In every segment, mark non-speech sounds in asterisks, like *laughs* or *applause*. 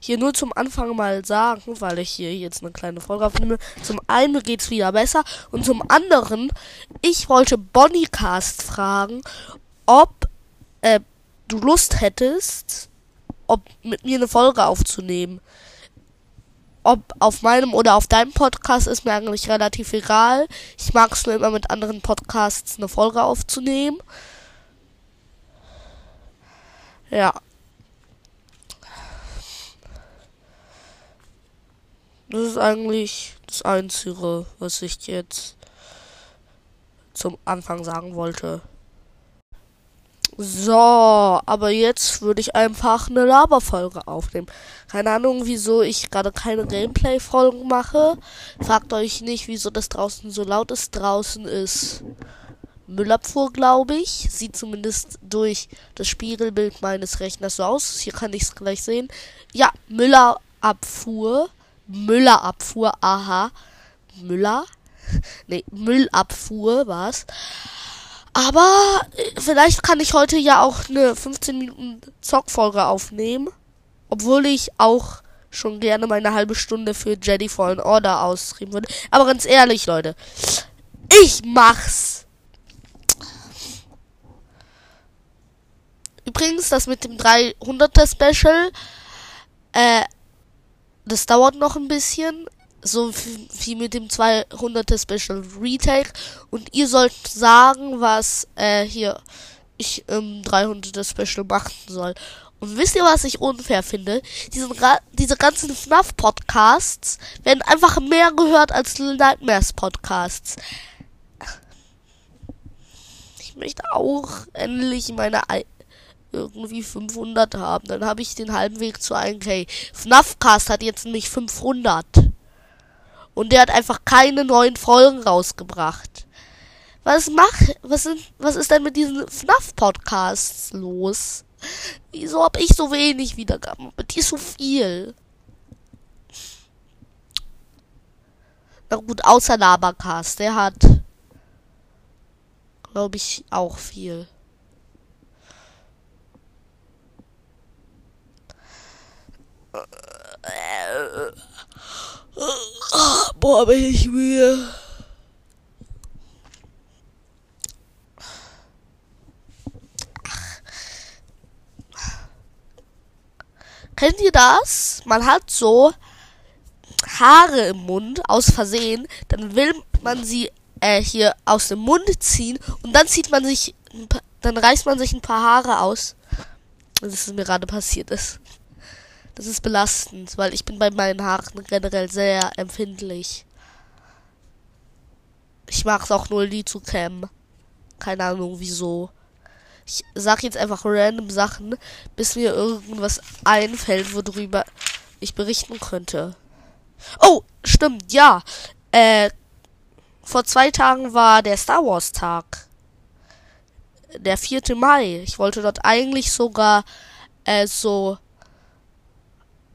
Hier nur zum Anfang mal sagen, weil ich hier jetzt eine kleine Folge aufnehme. Zum einen geht's wieder besser und zum anderen, ich wollte Bonnycast fragen, ob äh, du Lust hättest, ob mit mir eine Folge aufzunehmen. Ob auf meinem oder auf deinem Podcast ist mir eigentlich relativ egal. Ich mag es nur immer mit anderen Podcasts eine Folge aufzunehmen. Ja. Das ist eigentlich das Einzige, was ich jetzt zum Anfang sagen wollte. So, aber jetzt würde ich einfach eine Laberfolge aufnehmen. Keine Ahnung, wieso ich gerade keine Gameplay-Folgen mache. Fragt euch nicht, wieso das draußen so laut ist. Draußen ist Müllabfuhr, glaube ich. Sieht zumindest durch das Spiegelbild meines Rechners so aus. Hier kann ich es gleich sehen. Ja, Müllerabfuhr. Müllerabfuhr, aha. Müller? *laughs* nee, Müllabfuhr war's. Aber äh, vielleicht kann ich heute ja auch eine 15 Minuten Zockfolge aufnehmen. Obwohl ich auch schon gerne meine halbe Stunde für Jedi Fallen Order ausschreiben würde. Aber ganz ehrlich, Leute. Ich mach's. Übrigens, das mit dem 300er Special, äh, das dauert noch ein bisschen so wie mit dem 200er Special Retake und ihr sollt sagen, was äh, hier ich im 300er Special machen soll. Und wisst ihr, was ich unfair finde? Diesen, diese ganzen FNAF Podcasts werden einfach mehr gehört als Nightmares Podcasts. Ich möchte auch endlich meine irgendwie 500 haben. Dann habe ich den halben Weg zu 1K. FNAFcast hat jetzt nicht 500. Und der hat einfach keine neuen Folgen rausgebracht. Was macht, was sind, was ist denn mit diesen FNAF-Podcasts los? Wieso hab ich so wenig Wiedergaben? Mit dir so viel. Na gut, außer Labercast, der hat, glaube ich, auch viel. Boah, bin ich müde. Kennt ihr das? Man hat so Haare im Mund aus Versehen, dann will man sie äh, hier aus dem Mund ziehen und dann zieht man sich, dann reißt man sich ein paar Haare aus. Das ist mir gerade passiert ist. Das ist belastend, weil ich bin bei meinen Haaren generell sehr empfindlich. Ich mag es auch nur, die zu kämmen. Keine Ahnung wieso. Ich sag jetzt einfach random Sachen, bis mir irgendwas einfällt, worüber ich berichten könnte. Oh, stimmt, ja. Äh, vor zwei Tagen war der Star Wars Tag. Der 4. Mai. Ich wollte dort eigentlich sogar äh, so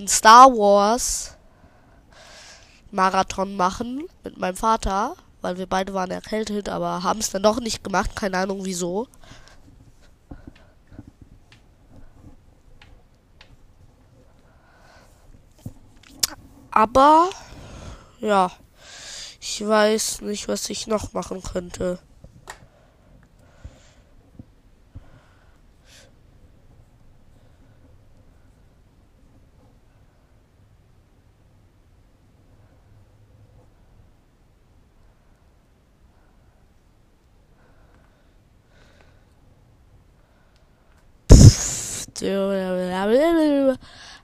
einen Star Wars Marathon machen mit meinem Vater, weil wir beide waren erkältet, aber haben es dann doch nicht gemacht, keine Ahnung wieso. Aber ja, ich weiß nicht, was ich noch machen könnte. Ich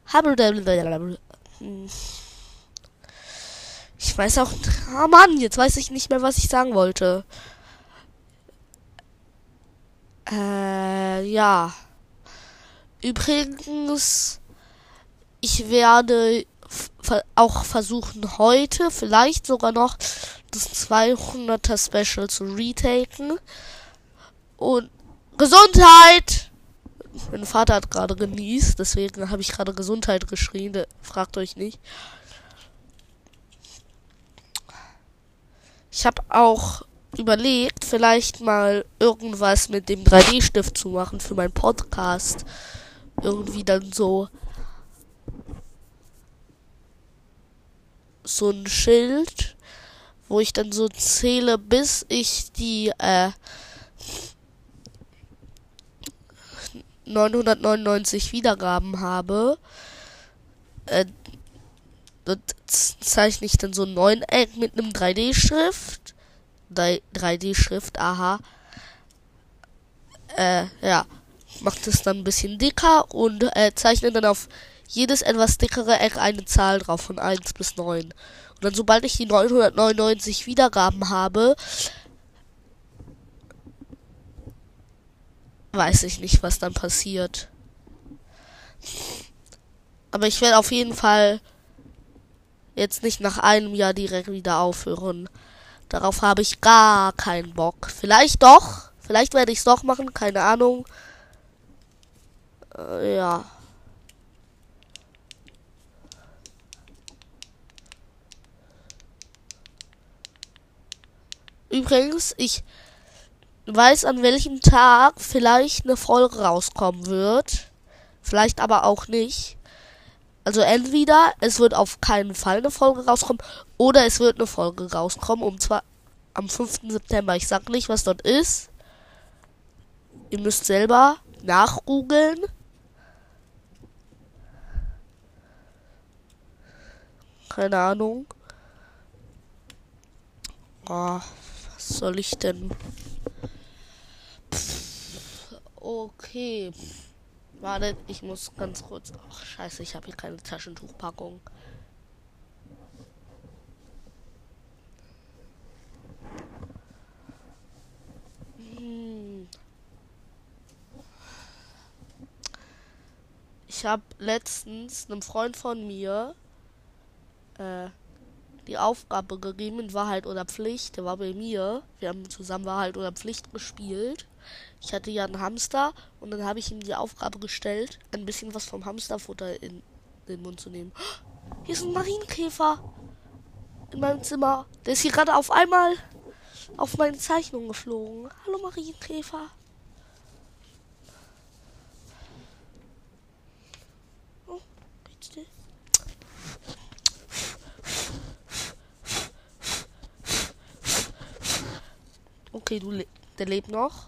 weiß auch. Oh Mann, jetzt weiß ich nicht mehr, was ich sagen wollte. Äh, ja. Übrigens, ich werde auch versuchen, heute vielleicht sogar noch das 200er Special zu retaken. Und Gesundheit! Mein Vater hat gerade genießt, deswegen habe ich gerade Gesundheit geschrien. Fragt euch nicht. Ich habe auch überlegt, vielleicht mal irgendwas mit dem 3D-Stift zu machen für meinen Podcast. irgendwie dann so so ein Schild, wo ich dann so zähle, bis ich die äh, 999 Wiedergaben habe. Äh, zeichne ich dann so ein Neuneck mit einem 3D-Schrift. 3D-Schrift, aha. Äh, ja. Macht es dann ein bisschen dicker und äh, zeichne dann auf jedes etwas dickere Eck eine Zahl drauf von 1 bis 9. Und dann sobald ich die 999 Wiedergaben habe, weiß ich nicht, was dann passiert. Aber ich werde auf jeden Fall jetzt nicht nach einem Jahr direkt wieder aufhören. Darauf habe ich gar keinen Bock. Vielleicht doch. Vielleicht werde ich es doch machen. Keine Ahnung. Äh, ja. Übrigens, ich weiß, an welchem Tag vielleicht eine Folge rauskommen wird. Vielleicht aber auch nicht. Also entweder es wird auf keinen Fall eine Folge rauskommen oder es wird eine Folge rauskommen. Und zwar am 5. September. Ich sag nicht, was dort ist. Ihr müsst selber nachgoogeln. Keine Ahnung. Oh, was soll ich denn? Okay. Wartet, ich muss ganz kurz. Ach, scheiße, ich habe hier keine Taschentuchpackung. Hm. Ich habe letztens einem Freund von mir äh, die Aufgabe gegeben, Wahrheit oder Pflicht. Der war bei mir. Wir haben zusammen Wahrheit oder Pflicht gespielt. Ich hatte ja einen Hamster und dann habe ich ihm die Aufgabe gestellt, ein bisschen was vom Hamsterfutter in den Mund zu nehmen. Hier ist ein Marienkäfer in meinem Zimmer. Der ist hier gerade auf einmal auf meine Zeichnung geflogen. Hallo Marienkäfer. Oh, Okay, du le der lebt noch.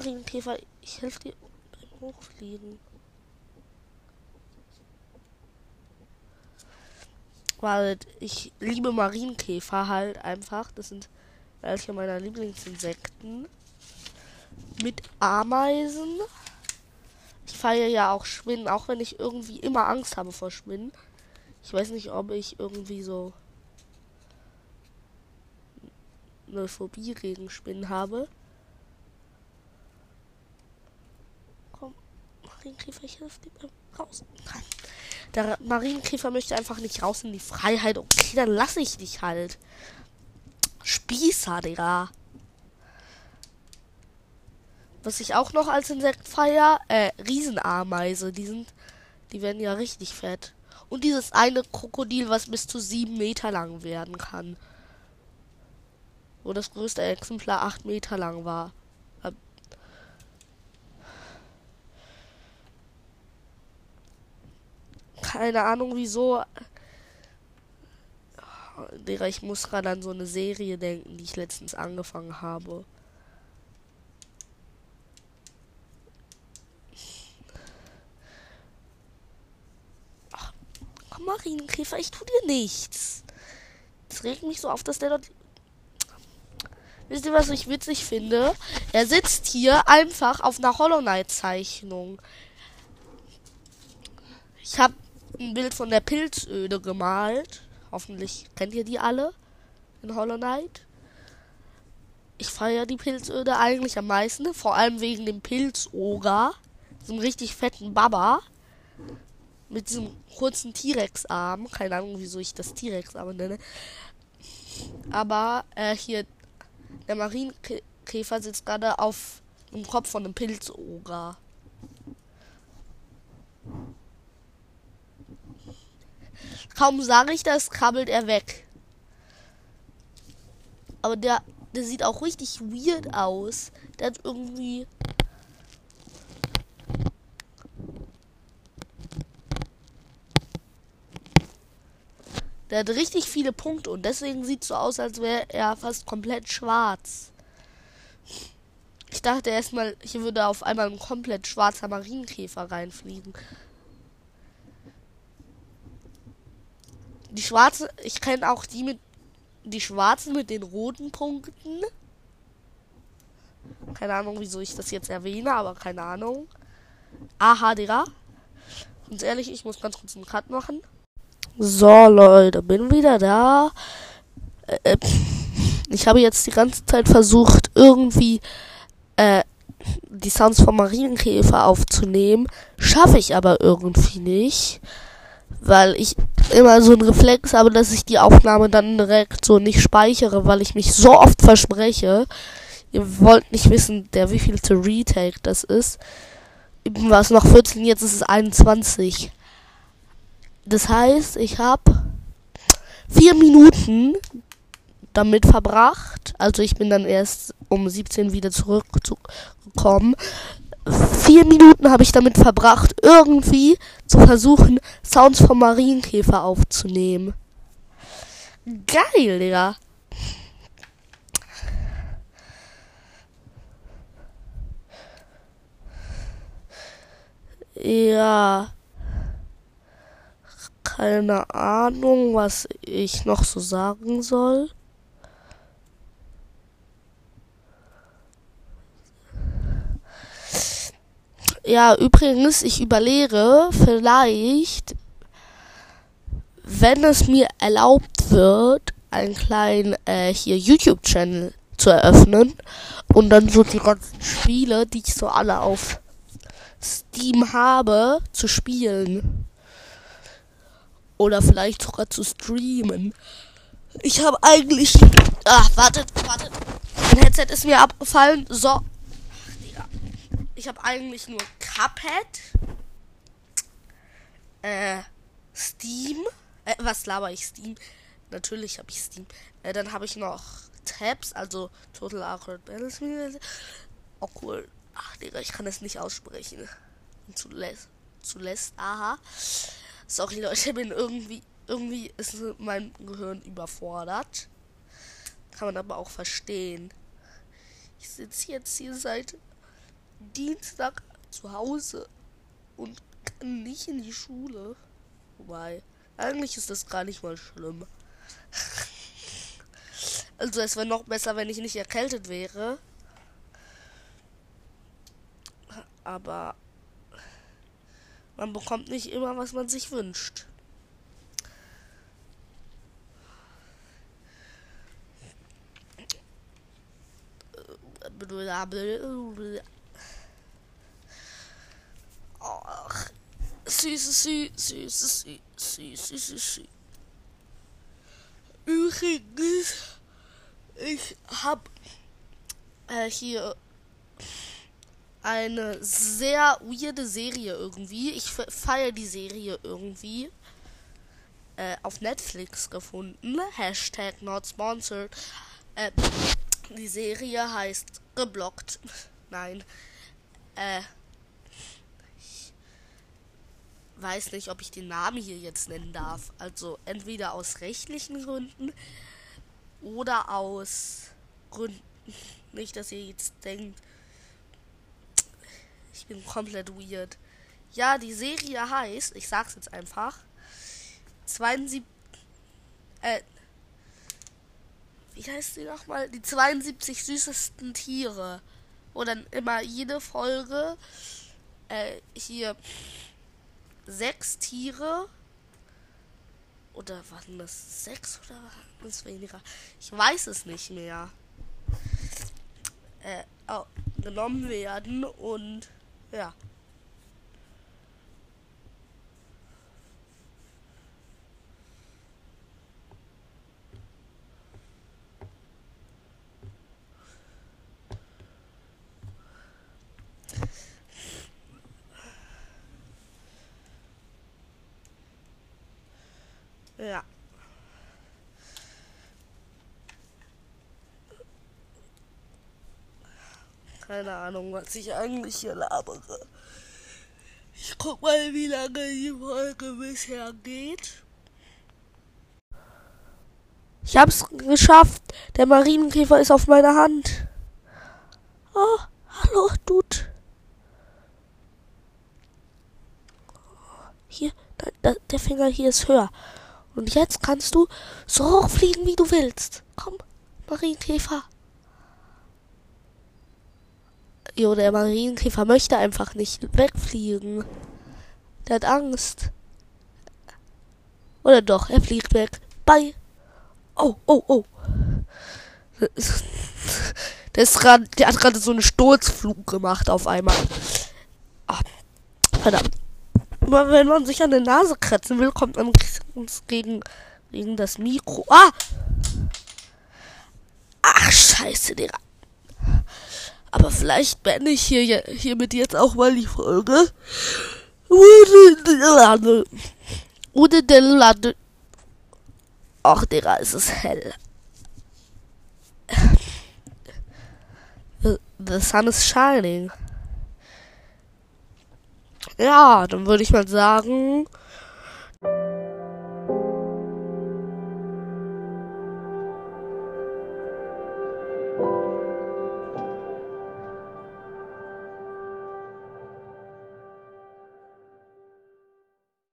Marienkäfer, ich helfe dir beim Hochfliegen. Weil ich liebe Marienkäfer halt einfach. Das sind welche meiner Lieblingsinsekten. Mit Ameisen. Ich feiere ja auch Schwinden, auch wenn ich irgendwie immer Angst habe vor Schwinden. Ich weiß nicht, ob ich irgendwie so eine Phobie gegen Spinnen habe. Marienkäfer, ich helfe dir raus. Nein. Der Marienkäfer möchte einfach nicht raus in die Freiheit. Okay, dann lasse ich dich halt. Spießer, Digga. Was ich auch noch als Insekt feier, äh, Riesenameise. Die sind, die werden ja richtig fett. Und dieses eine Krokodil, was bis zu sieben Meter lang werden kann. Wo das größte Exemplar acht Meter lang war. Keine Ahnung wieso. Ich muss gerade an so eine Serie denken, die ich letztens angefangen habe. Marienkäfer, ich tu dir nichts. Es regt mich so auf, dass der dort. Wisst ihr, was ich witzig finde? Er sitzt hier einfach auf einer Hollow Knight Zeichnung. Ich habe ein Bild von der Pilzöde gemalt. Hoffentlich kennt ihr die alle in Hollow Knight. Ich feiere die Pilzöde eigentlich am meisten, vor allem wegen dem Pilzoger, diesem richtig fetten Baba mit diesem kurzen T-Rex-Arm. Keine Ahnung, wieso ich das T-Rex-Arm nenne. Aber äh, hier der Marienkäfer sitzt gerade auf dem Kopf von einem Pilzoger. Kaum sage ich das, krabbelt er weg. Aber der, der sieht auch richtig weird aus. Der hat irgendwie. Der hat richtig viele Punkte und deswegen sieht so aus, als wäre er fast komplett schwarz. Ich dachte erstmal, hier würde auf einmal ein komplett schwarzer Marienkäfer reinfliegen. Die schwarze, ich kenne auch die mit die schwarzen mit den roten Punkten. Keine Ahnung, wieso ich das jetzt erwähne, aber keine Ahnung. Aha, Digga. Ganz ehrlich, ich muss ganz kurz einen Cut machen. So, Leute, bin wieder da. Äh, äh ich habe jetzt die ganze Zeit versucht, irgendwie äh, die Sounds vom Marienkäfer aufzunehmen. Schaffe ich aber irgendwie nicht. Weil ich immer so einen Reflex habe, dass ich die Aufnahme dann direkt so nicht speichere, weil ich mich so oft verspreche. Ihr wollt nicht wissen, der wievielte Retake das ist. Eben war es noch 14, jetzt ist es 21. Das heißt, ich habe vier Minuten damit verbracht. Also ich bin dann erst um 17 wieder zurückgekommen vier Minuten habe ich damit verbracht, irgendwie zu versuchen, Sounds vom Marienkäfer aufzunehmen. Geil, Digga. Ja. Keine Ahnung, was ich noch so sagen soll. Ja, übrigens, ich überlege vielleicht, wenn es mir erlaubt wird, einen kleinen äh, hier YouTube-Channel zu eröffnen und dann so die ganzen Spiele, die ich so alle auf Steam habe, zu spielen. Oder vielleicht sogar zu streamen. Ich habe eigentlich. Ah, wartet, wartet. Mein Headset ist mir abgefallen. So, ich habe eigentlich nur Cuphead, äh, Steam, äh, was laber ich Steam? Natürlich habe ich Steam. Äh, dann habe ich noch Tabs, also Total Awkward Battles. Cool. Ach Digga, ich kann es nicht aussprechen. Zulässt, zulässt, aha. Sorry Leute, bin irgendwie, irgendwie ist mein Gehirn überfordert. Kann man aber auch verstehen. Ich sitze jetzt hier seit Dienstag zu Hause und kann nicht in die Schule. Wobei, eigentlich ist das gar nicht mal schlimm. *laughs* Also es wäre noch besser, wenn ich nicht erkältet wäre. Aber man bekommt nicht immer, was man sich wünscht. Ach, süße, süße, süße, süße, süße, süße. Übrigens, ich hab äh, hier eine sehr weirde Serie irgendwie. Ich feiere die Serie irgendwie. Äh, auf Netflix gefunden. Hashtag not sponsored. Äh, die Serie heißt Geblockt. *laughs* Nein. Äh, weiß nicht, ob ich den Namen hier jetzt nennen darf. Also entweder aus rechtlichen Gründen oder aus Gründen. Nicht, dass ihr jetzt denkt, ich bin komplett weird. Ja, die Serie heißt, ich sag's jetzt einfach, 72, äh, wie heißt sie nochmal? Die 72 süßesten Tiere. Wo dann immer jede Folge, äh, hier sechs Tiere. Oder waren das sechs oder waren das weniger? Ich weiß es nicht mehr. Äh, oh, genommen werden und ja. Ja. Keine Ahnung, was ich eigentlich hier labere. Ich guck mal, wie lange die Folge bisher geht. Ich hab's geschafft. Der Marienkäfer ist auf meiner Hand. Oh, hallo, Dude. Hier, da, da, der Finger hier ist höher. Und jetzt kannst du so hoch fliegen, wie du willst. Komm, Marienkäfer. Jo, der Marienkäfer möchte einfach nicht wegfliegen. Der hat Angst. Oder doch, er fliegt weg. Bye. Oh, oh, oh. *laughs* Der, ist grad, der hat gerade so einen Sturzflug gemacht auf einmal. Ach, verdammt. Immer wenn man sich an der Nase kratzen will, kommt man gegen, gegen das Mikro. Ah! Ach, scheiße, Digga. Aber vielleicht beende ich hier, hiermit jetzt auch mal die Folge. Ach, Digga, es ist hell. The sun is shining. Ja, dann würde ich mal sagen,